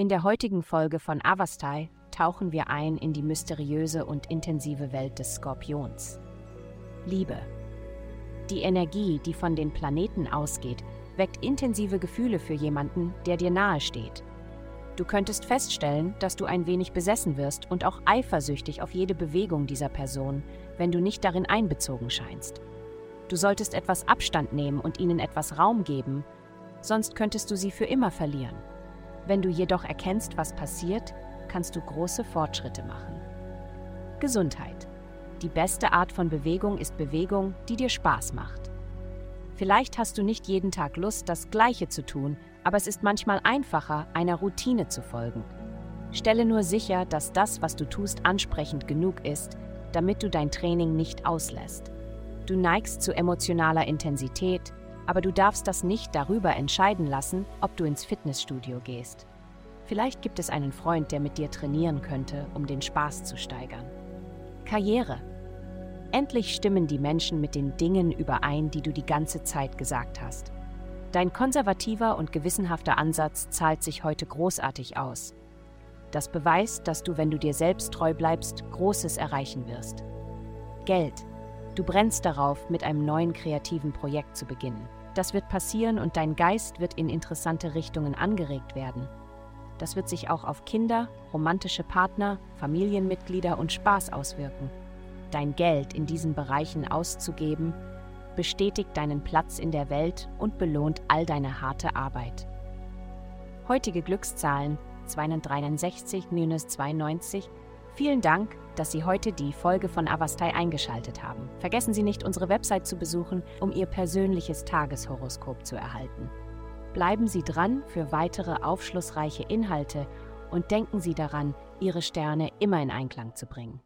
In der heutigen Folge von Avastai tauchen wir ein in die mysteriöse und intensive Welt des Skorpions. Liebe. Die Energie, die von den Planeten ausgeht, weckt intensive Gefühle für jemanden, der dir nahe steht. Du könntest feststellen, dass du ein wenig besessen wirst und auch eifersüchtig auf jede Bewegung dieser Person, wenn du nicht darin einbezogen scheinst. Du solltest etwas Abstand nehmen und ihnen etwas Raum geben, sonst könntest du sie für immer verlieren. Wenn du jedoch erkennst, was passiert, kannst du große Fortschritte machen. Gesundheit. Die beste Art von Bewegung ist Bewegung, die dir Spaß macht. Vielleicht hast du nicht jeden Tag Lust, das Gleiche zu tun, aber es ist manchmal einfacher, einer Routine zu folgen. Stelle nur sicher, dass das, was du tust, ansprechend genug ist, damit du dein Training nicht auslässt. Du neigst zu emotionaler Intensität, aber du darfst das nicht darüber entscheiden lassen, ob du ins Fitnessstudio gehst. Vielleicht gibt es einen Freund, der mit dir trainieren könnte, um den Spaß zu steigern. Karriere. Endlich stimmen die Menschen mit den Dingen überein, die du die ganze Zeit gesagt hast. Dein konservativer und gewissenhafter Ansatz zahlt sich heute großartig aus. Das beweist, dass du, wenn du dir selbst treu bleibst, Großes erreichen wirst. Geld. Du brennst darauf, mit einem neuen kreativen Projekt zu beginnen. Das wird passieren und dein Geist wird in interessante Richtungen angeregt werden. Das wird sich auch auf Kinder, romantische Partner, Familienmitglieder und Spaß auswirken. Dein Geld in diesen Bereichen auszugeben, bestätigt deinen Platz in der Welt und belohnt all deine harte Arbeit. Heutige Glückszahlen 263 minus 92. Vielen Dank, dass Sie heute die Folge von Avastai eingeschaltet haben. Vergessen Sie nicht, unsere Website zu besuchen, um Ihr persönliches Tageshoroskop zu erhalten. Bleiben Sie dran für weitere aufschlussreiche Inhalte und denken Sie daran, Ihre Sterne immer in Einklang zu bringen.